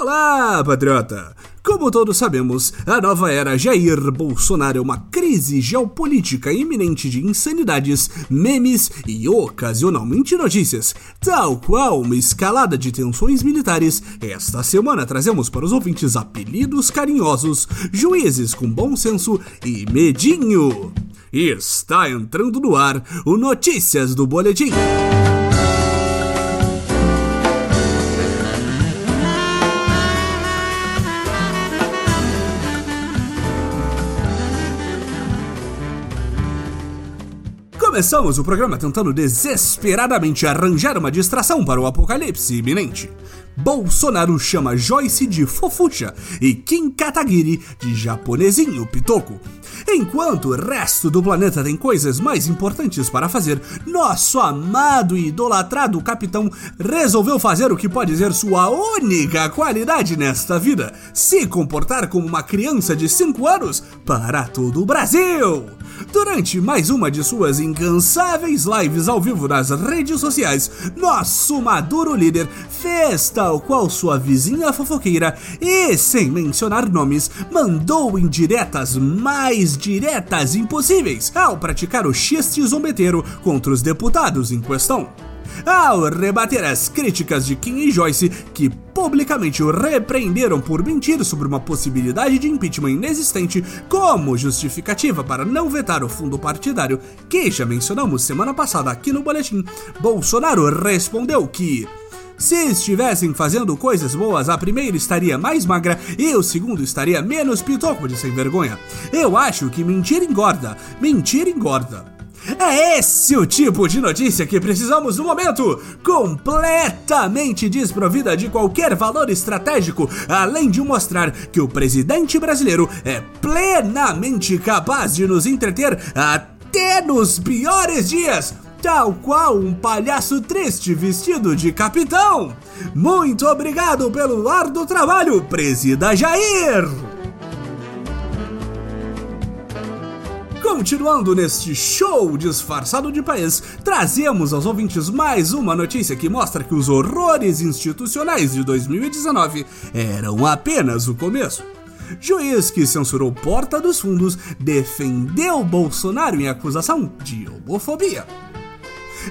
Olá, patriota! Como todos sabemos, a nova era Jair Bolsonaro é uma crise geopolítica iminente de insanidades, memes e ocasionalmente notícias, tal qual uma escalada de tensões militares. Esta semana trazemos para os ouvintes apelidos carinhosos, juízes com bom senso e medinho. Está entrando no ar o Notícias do Boletim. Começamos o programa tentando desesperadamente arranjar uma distração para o apocalipse iminente. Bolsonaro chama Joyce de fofucha e Kim Kataguiri de japonesinho pitoco. Enquanto o resto do planeta tem coisas mais importantes para fazer, nosso amado e idolatrado capitão resolveu fazer o que pode ser sua única qualidade nesta vida: se comportar como uma criança de 5 anos para todo o Brasil. Durante mais uma de suas incansáveis lives ao vivo nas redes sociais, nosso maduro líder fez tal qual sua vizinha fofoqueira e, sem mencionar nomes, mandou indiretas mais diretas impossíveis ao praticar o xiste zombeteiro contra os deputados em questão. Ao rebater as críticas de Kim e Joyce, que publicamente o repreenderam por mentir sobre uma possibilidade de impeachment inexistente como justificativa para não vetar o fundo partidário, que já mencionamos semana passada aqui no boletim, Bolsonaro respondeu que se estivessem fazendo coisas boas, a primeira estaria mais magra e o segundo estaria menos pitoco de sem vergonha. Eu acho que mentir engorda, mentir engorda. É esse o tipo de notícia que precisamos no momento, completamente desprovida de qualquer valor estratégico, além de mostrar que o presidente brasileiro é plenamente capaz de nos entreter até nos piores dias, tal qual um palhaço triste vestido de capitão. Muito obrigado pelo árduo trabalho, presida Jair! Continuando neste show disfarçado de país, trazemos aos ouvintes mais uma notícia que mostra que os horrores institucionais de 2019 eram apenas o começo. Juiz que censurou Porta dos Fundos defendeu Bolsonaro em acusação de homofobia.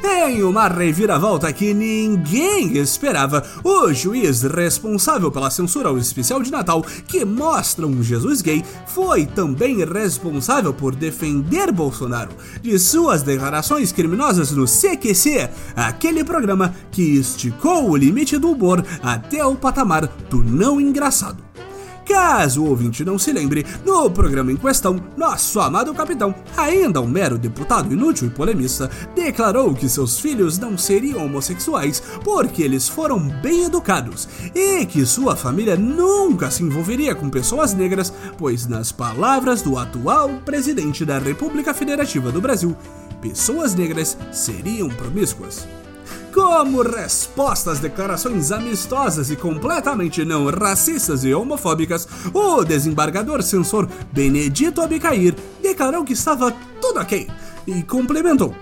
Em uma reviravolta que ninguém esperava, o juiz responsável pela censura ao especial de Natal, que mostra um Jesus gay, foi também responsável por defender Bolsonaro de suas declarações criminosas no CQC, aquele programa que esticou o limite do humor até o patamar do não engraçado. Caso o ouvinte não se lembre, no programa em questão, nosso amado capitão, ainda um mero deputado inútil e polemista, declarou que seus filhos não seriam homossexuais porque eles foram bem educados e que sua família nunca se envolveria com pessoas negras, pois, nas palavras do atual presidente da República Federativa do Brasil, pessoas negras seriam promíscuas. Como resposta às declarações amistosas e completamente não racistas e homofóbicas, o desembargador censor Benedito Abicair declarou que estava tudo ok e complementou.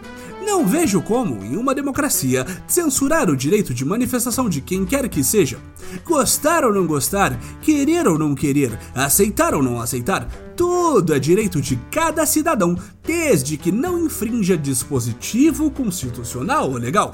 Não vejo como, em uma democracia, censurar o direito de manifestação de quem quer que seja. Gostar ou não gostar, querer ou não querer, aceitar ou não aceitar, tudo é direito de cada cidadão, desde que não infrinja dispositivo constitucional ou legal.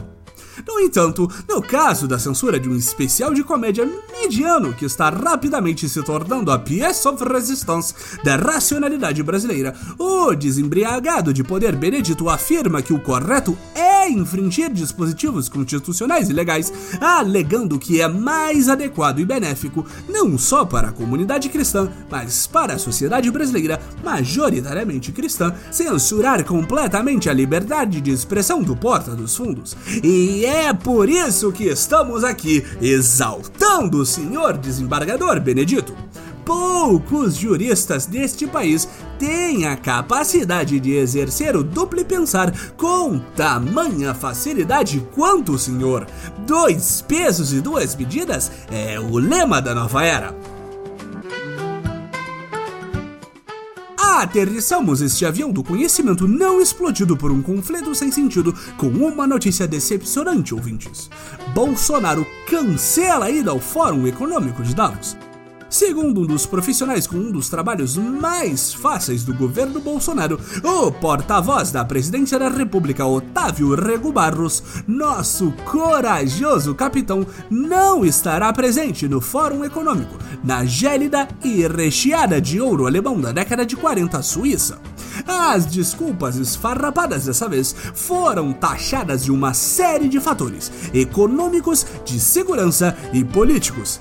No entanto, no caso da censura de um especial de comédia mediano que está rapidamente se tornando a pièce of resistance da racionalidade brasileira, o desembriagado de poder Benedito afirma que o correto é infringir dispositivos constitucionais e legais, alegando que é mais adequado e benéfico não só para a comunidade cristã, mas para a sociedade brasileira, majoritariamente cristã, censurar completamente a liberdade de expressão do Porta dos Fundos. E é por isso que estamos aqui exaltando o senhor desembargador Benedito. Poucos juristas deste país têm a capacidade de exercer o duplo pensar com tamanha facilidade quanto o senhor. Dois pesos e duas medidas é o lema da nova era. Aterrissamos este avião do conhecimento não explodido por um conflito sem sentido com uma notícia decepcionante, ouvintes. Bolsonaro cancela a ida ao Fórum Econômico de Davos. Segundo um dos profissionais com um dos trabalhos mais fáceis do governo Bolsonaro, o porta-voz da presidência da República, Otávio Rego Barros, nosso corajoso capitão não estará presente no Fórum Econômico, na gélida e recheada de ouro alemão da década de 40 Suíça. As desculpas esfarrapadas dessa vez foram taxadas de uma série de fatores econômicos, de segurança e políticos.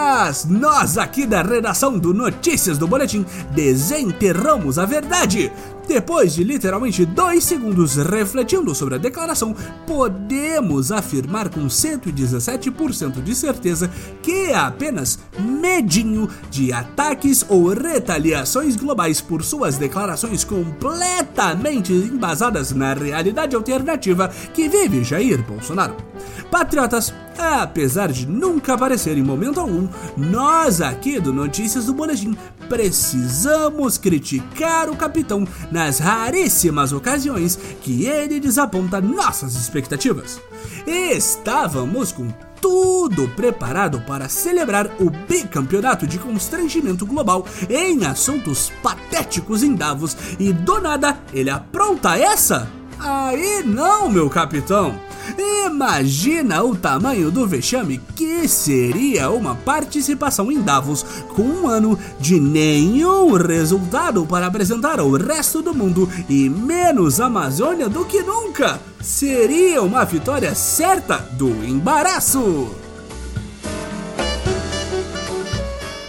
Mas nós aqui da redação do Notícias do Boletim desenterramos a verdade. Depois de literalmente dois segundos refletindo sobre a declaração, podemos afirmar com 117% de certeza que é apenas medinho de ataques ou retaliações globais por suas declarações completamente embasadas na realidade alternativa que vive Jair Bolsonaro. Patriotas, apesar de nunca aparecer em momento algum, nós aqui do Notícias do Boletim precisamos criticar o capitão nas raríssimas ocasiões que ele desaponta nossas expectativas. Estávamos com tudo preparado para celebrar o bicampeonato de constrangimento global em assuntos patéticos em Davos e do nada ele apronta essa? Aí não, meu capitão! Imagina o tamanho do vexame que seria uma participação em Davos com um ano de nenhum resultado para apresentar ao resto do mundo e menos Amazônia do que nunca. Seria uma vitória certa do embaraço.